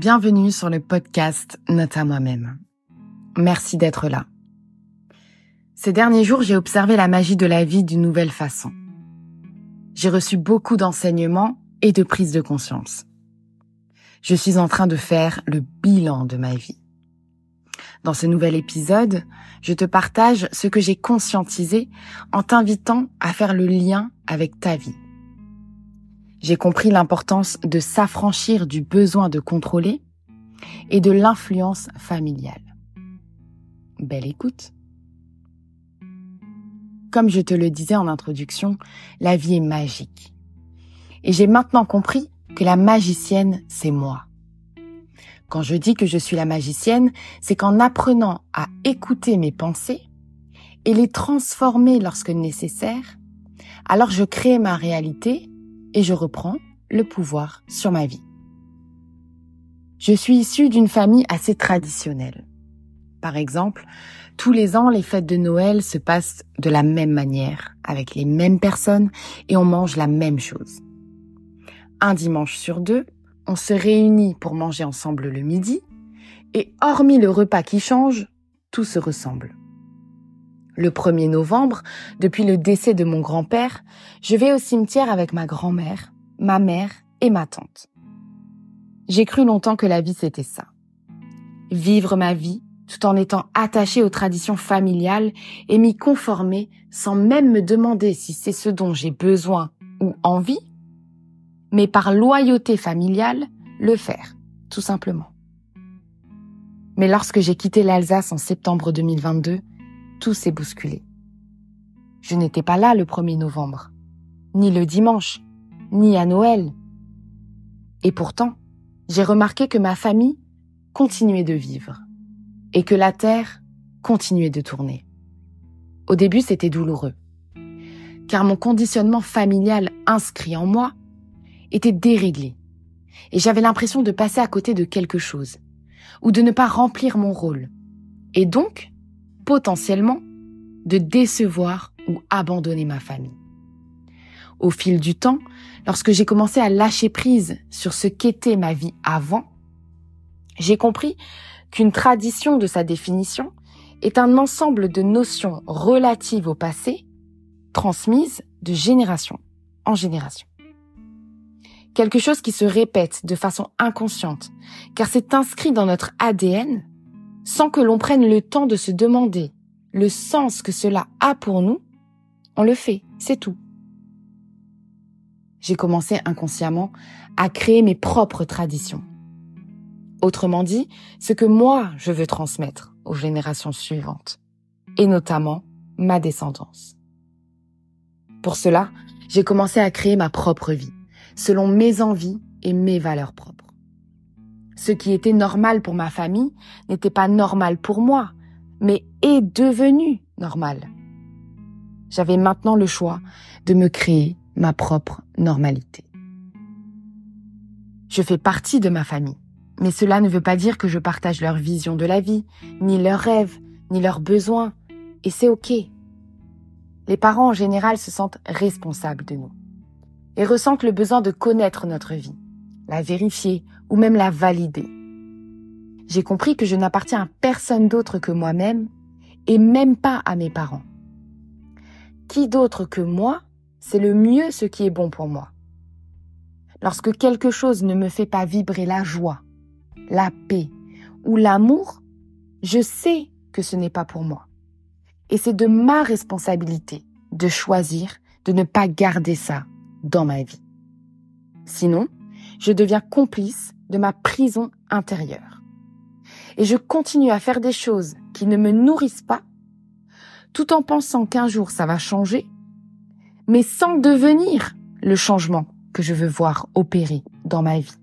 Bienvenue sur le podcast Note à moi-même. Merci d'être là. Ces derniers jours, j'ai observé la magie de la vie d'une nouvelle façon. J'ai reçu beaucoup d'enseignements et de prise de conscience. Je suis en train de faire le bilan de ma vie. Dans ce nouvel épisode, je te partage ce que j'ai conscientisé en t'invitant à faire le lien avec ta vie. J'ai compris l'importance de s'affranchir du besoin de contrôler et de l'influence familiale. Belle écoute. Comme je te le disais en introduction, la vie est magique. Et j'ai maintenant compris que la magicienne, c'est moi. Quand je dis que je suis la magicienne, c'est qu'en apprenant à écouter mes pensées et les transformer lorsque nécessaire, alors je crée ma réalité et je reprends le pouvoir sur ma vie. Je suis issue d'une famille assez traditionnelle. Par exemple, tous les ans, les fêtes de Noël se passent de la même manière, avec les mêmes personnes, et on mange la même chose. Un dimanche sur deux, on se réunit pour manger ensemble le midi, et hormis le repas qui change, tout se ressemble. Le 1er novembre, depuis le décès de mon grand-père, je vais au cimetière avec ma grand-mère, ma mère et ma tante. J'ai cru longtemps que la vie c'était ça. Vivre ma vie tout en étant attaché aux traditions familiales et m'y conformer sans même me demander si c'est ce dont j'ai besoin ou envie, mais par loyauté familiale, le faire, tout simplement. Mais lorsque j'ai quitté l'Alsace en septembre 2022, tout s'est bousculé. Je n'étais pas là le 1er novembre, ni le dimanche, ni à Noël. Et pourtant, j'ai remarqué que ma famille continuait de vivre et que la terre continuait de tourner. Au début, c'était douloureux, car mon conditionnement familial inscrit en moi était déréglé, et j'avais l'impression de passer à côté de quelque chose, ou de ne pas remplir mon rôle, et donc potentiellement de décevoir ou abandonner ma famille. Au fil du temps, lorsque j'ai commencé à lâcher prise sur ce qu'était ma vie avant, j'ai compris qu'une tradition de sa définition est un ensemble de notions relatives au passé transmises de génération en génération. Quelque chose qui se répète de façon inconsciente, car c'est inscrit dans notre ADN sans que l'on prenne le temps de se demander le sens que cela a pour nous, on le fait, c'est tout. J'ai commencé inconsciemment à créer mes propres traditions. Autrement dit, ce que moi je veux transmettre aux générations suivantes, et notamment ma descendance. Pour cela, j'ai commencé à créer ma propre vie, selon mes envies et mes valeurs propres. Ce qui était normal pour ma famille n'était pas normal pour moi, mais est devenu normal. J'avais maintenant le choix de me créer ma propre normalité. Je fais partie de ma famille, mais cela ne veut pas dire que je partage leur vision de la vie, ni leurs rêves, ni leurs besoins, et c'est ok. Les parents en général se sentent responsables de nous et ressentent le besoin de connaître notre vie, la vérifier ou même la valider. J'ai compris que je n'appartiens à personne d'autre que moi-même et même pas à mes parents. Qui d'autre que moi c'est le mieux ce qui est bon pour moi. Lorsque quelque chose ne me fait pas vibrer la joie, la paix ou l'amour, je sais que ce n'est pas pour moi. Et c'est de ma responsabilité de choisir de ne pas garder ça dans ma vie. Sinon, je deviens complice de ma prison intérieure. Et je continue à faire des choses qui ne me nourrissent pas, tout en pensant qu'un jour ça va changer, mais sans devenir le changement que je veux voir opérer dans ma vie.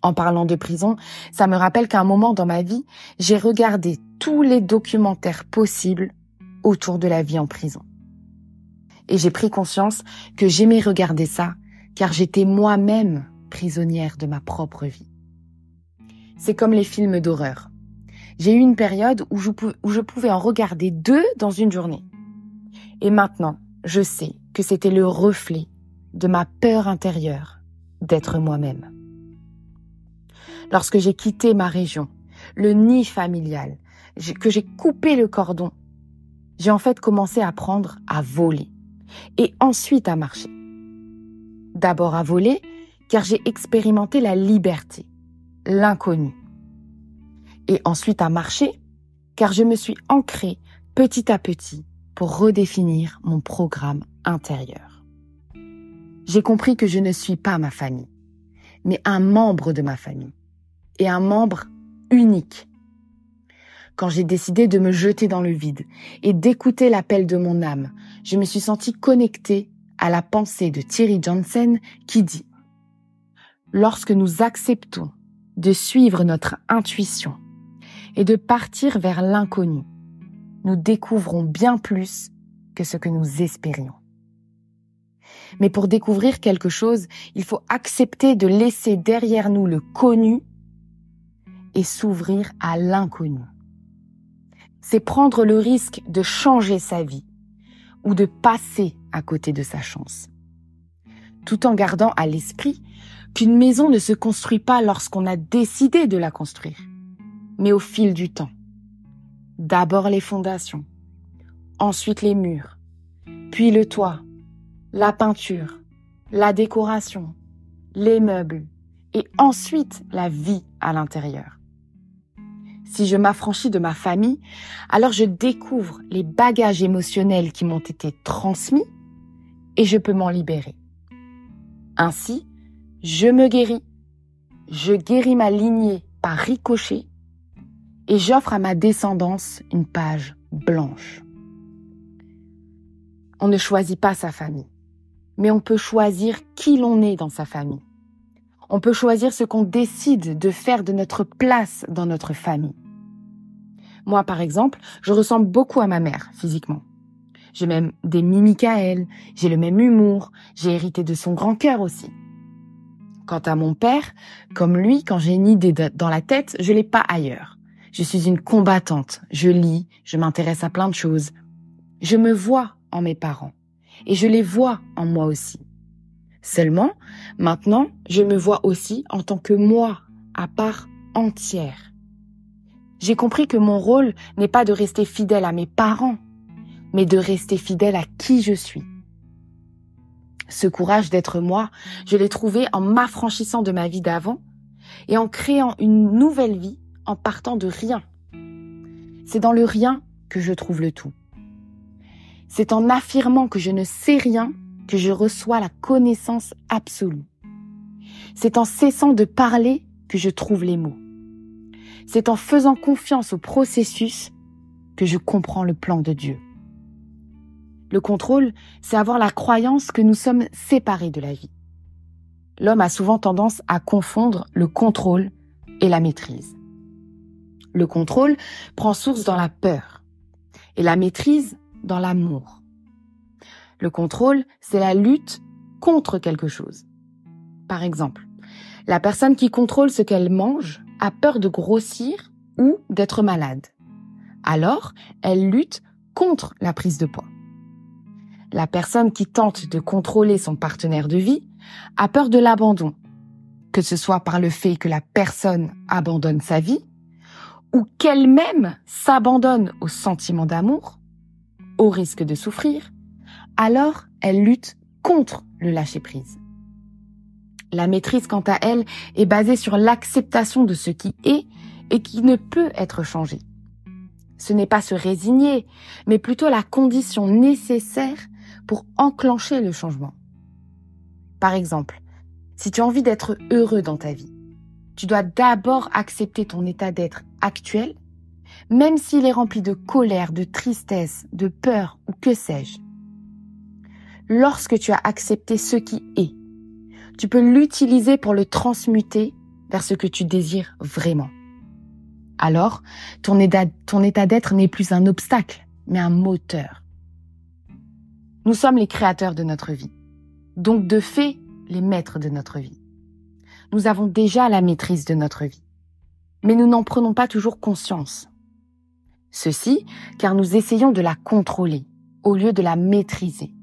En parlant de prison, ça me rappelle qu'à un moment dans ma vie, j'ai regardé tous les documentaires possibles autour de la vie en prison. Et j'ai pris conscience que j'aimais regarder ça car j'étais moi-même prisonnière de ma propre vie. C'est comme les films d'horreur. J'ai eu une période où je, pouvais en regarder deux dans une journée. Et maintenant, je sais que c'était le reflet de ma peur intérieure d'être moi-même. lorsque j'ai quitté ma région, le nid familial, que j'ai coupé le cordon, j'ai en fait commencé à apprendre à voler et ensuite à marcher. D'abord à voler, car j'ai expérimenté la liberté, l'inconnu. Et ensuite à marcher, car je me suis ancrée petit à petit pour redéfinir mon programme intérieur. J'ai compris que je ne suis pas ma famille, mais un membre de ma famille, et un membre unique. Quand j'ai décidé de me jeter dans le vide et d'écouter l'appel de mon âme, je me suis sentie connectée à la pensée de Thierry Johnson qui dit Lorsque nous acceptons de suivre notre intuition et de partir vers l'inconnu, nous découvrons bien plus que ce que nous espérions. Mais pour découvrir quelque chose, il faut accepter de laisser derrière nous le connu et s'ouvrir à l'inconnu. C'est prendre le risque de changer sa vie ou de passer à côté de sa chance. Tout en gardant à l'esprit qu'une maison ne se construit pas lorsqu'on a décidé de la construire, mais au fil du temps. D'abord les fondations, ensuite les murs, puis le toit, la peinture, la décoration, les meubles et ensuite la vie à l'intérieur. Si je m'affranchis de ma famille, alors je découvre les bagages émotionnels qui m'ont été transmis et je peux m'en libérer. Ainsi, je me guéris, je guéris ma lignée par ricochet et j'offre à ma descendance une page blanche. On ne choisit pas sa famille, mais on peut choisir qui l'on est dans sa famille. On peut choisir ce qu'on décide de faire de notre place dans notre famille. Moi, par exemple, je ressemble beaucoup à ma mère physiquement. J'ai même des mimiques à elle, j'ai le même humour, j'ai hérité de son grand cœur aussi. Quant à mon père, comme lui, quand j'ai une idée dans la tête, je l'ai pas ailleurs. Je suis une combattante, je lis, je m'intéresse à plein de choses. Je me vois en mes parents et je les vois en moi aussi. Seulement, maintenant, je me vois aussi en tant que moi, à part entière. J'ai compris que mon rôle n'est pas de rester fidèle à mes parents, mais de rester fidèle à qui je suis. Ce courage d'être moi, je l'ai trouvé en m'affranchissant de ma vie d'avant et en créant une nouvelle vie en partant de rien. C'est dans le rien que je trouve le tout. C'est en affirmant que je ne sais rien que je reçois la connaissance absolue. C'est en cessant de parler que je trouve les mots. C'est en faisant confiance au processus que je comprends le plan de Dieu. Le contrôle, c'est avoir la croyance que nous sommes séparés de la vie. L'homme a souvent tendance à confondre le contrôle et la maîtrise. Le contrôle prend source dans la peur et la maîtrise dans l'amour. Le contrôle, c'est la lutte contre quelque chose. Par exemple, la personne qui contrôle ce qu'elle mange a peur de grossir ou d'être malade. Alors, elle lutte contre la prise de poids la personne qui tente de contrôler son partenaire de vie a peur de l'abandon, que ce soit par le fait que la personne abandonne sa vie ou qu'elle-même s'abandonne au sentiment d'amour, au risque de souffrir, alors elle lutte contre le lâcher-prise. La maîtrise, quant à elle, est basée sur l'acceptation de ce qui est et qui ne peut être changé. Ce n'est pas se résigner, mais plutôt la condition nécessaire pour enclencher le changement. Par exemple, si tu as envie d'être heureux dans ta vie, tu dois d'abord accepter ton état d'être actuel, même s'il est rempli de colère, de tristesse, de peur ou que sais-je. Lorsque tu as accepté ce qui est, tu peux l'utiliser pour le transmuter vers ce que tu désires vraiment. Alors, ton état, d'être n'est plus un obstacle, mais un moteur. Nous sommes les créateurs de notre vie, donc de fait les maîtres de notre vie. Nous avons déjà la maîtrise de notre vie, mais nous n'en prenons pas toujours conscience. Ceci car nous essayons de la contrôler au lieu de la maîtriser.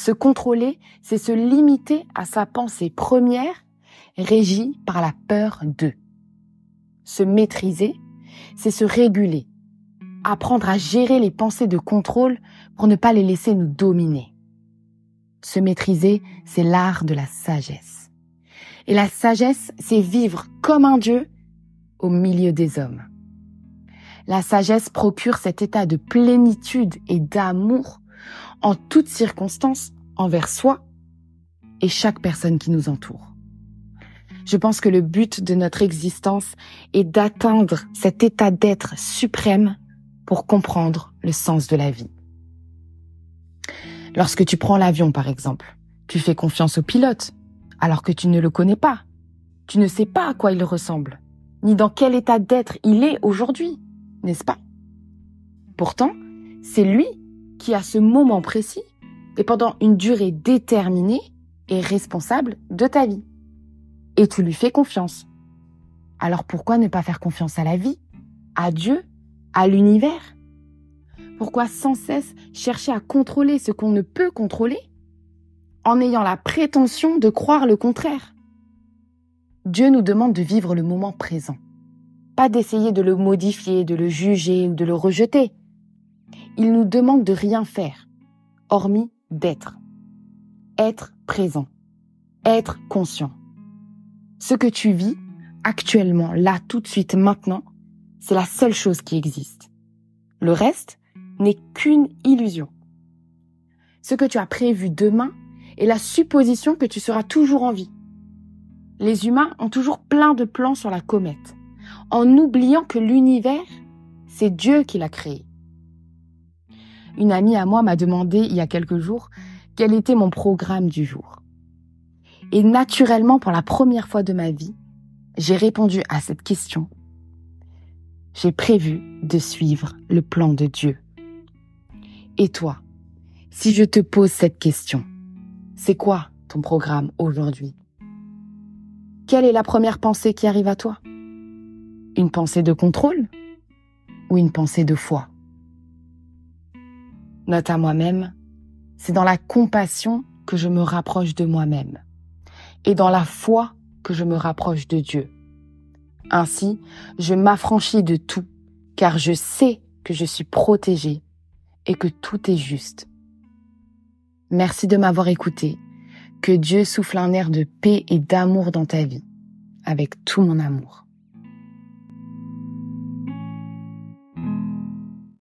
Se contrôler, c'est se limiter à sa pensée première régi par la peur d'eux. Se maîtriser, c'est se réguler, apprendre à gérer les pensées de contrôle pour ne pas les laisser nous dominer. Se maîtriser, c'est l'art de la sagesse. Et la sagesse, c'est vivre comme un Dieu au milieu des hommes. La sagesse procure cet état de plénitude et d'amour en toutes circonstances envers soi et chaque personne qui nous entoure. Je pense que le but de notre existence est d'atteindre cet état d'être suprême pour comprendre le sens de la vie. Lorsque tu prends l'avion, par exemple, tu fais confiance au pilote, alors que tu ne le connais pas. Tu ne sais pas à quoi il ressemble, ni dans quel état d'être il est aujourd'hui, n'est-ce pas? Pourtant, c'est lui qui, à ce moment précis, et pendant une durée déterminée, est responsable de ta vie et tu lui fais confiance. Alors pourquoi ne pas faire confiance à la vie, à Dieu, à l'univers? Pourquoi sans cesse chercher à contrôler ce qu'on ne peut contrôler en ayant la prétention de croire le contraire? Dieu nous demande de vivre le moment présent, pas d'essayer de le modifier, de le juger ou de le rejeter. Il nous demande de rien faire, hormis d'être. Être présent, être conscient. Ce que tu vis actuellement, là, tout de suite, maintenant, c'est la seule chose qui existe. Le reste n'est qu'une illusion. Ce que tu as prévu demain est la supposition que tu seras toujours en vie. Les humains ont toujours plein de plans sur la comète, en oubliant que l'univers, c'est Dieu qui l'a créé. Une amie à moi m'a demandé il y a quelques jours quel était mon programme du jour. Et naturellement, pour la première fois de ma vie, j'ai répondu à cette question. J'ai prévu de suivre le plan de Dieu. Et toi, si je te pose cette question, c'est quoi ton programme aujourd'hui? Quelle est la première pensée qui arrive à toi? Une pensée de contrôle ou une pensée de foi? Note à moi-même, c'est dans la compassion que je me rapproche de moi-même et dans la foi que je me rapproche de Dieu. Ainsi, je m'affranchis de tout, car je sais que je suis protégée et que tout est juste. Merci de m'avoir écouté. Que Dieu souffle un air de paix et d'amour dans ta vie, avec tout mon amour.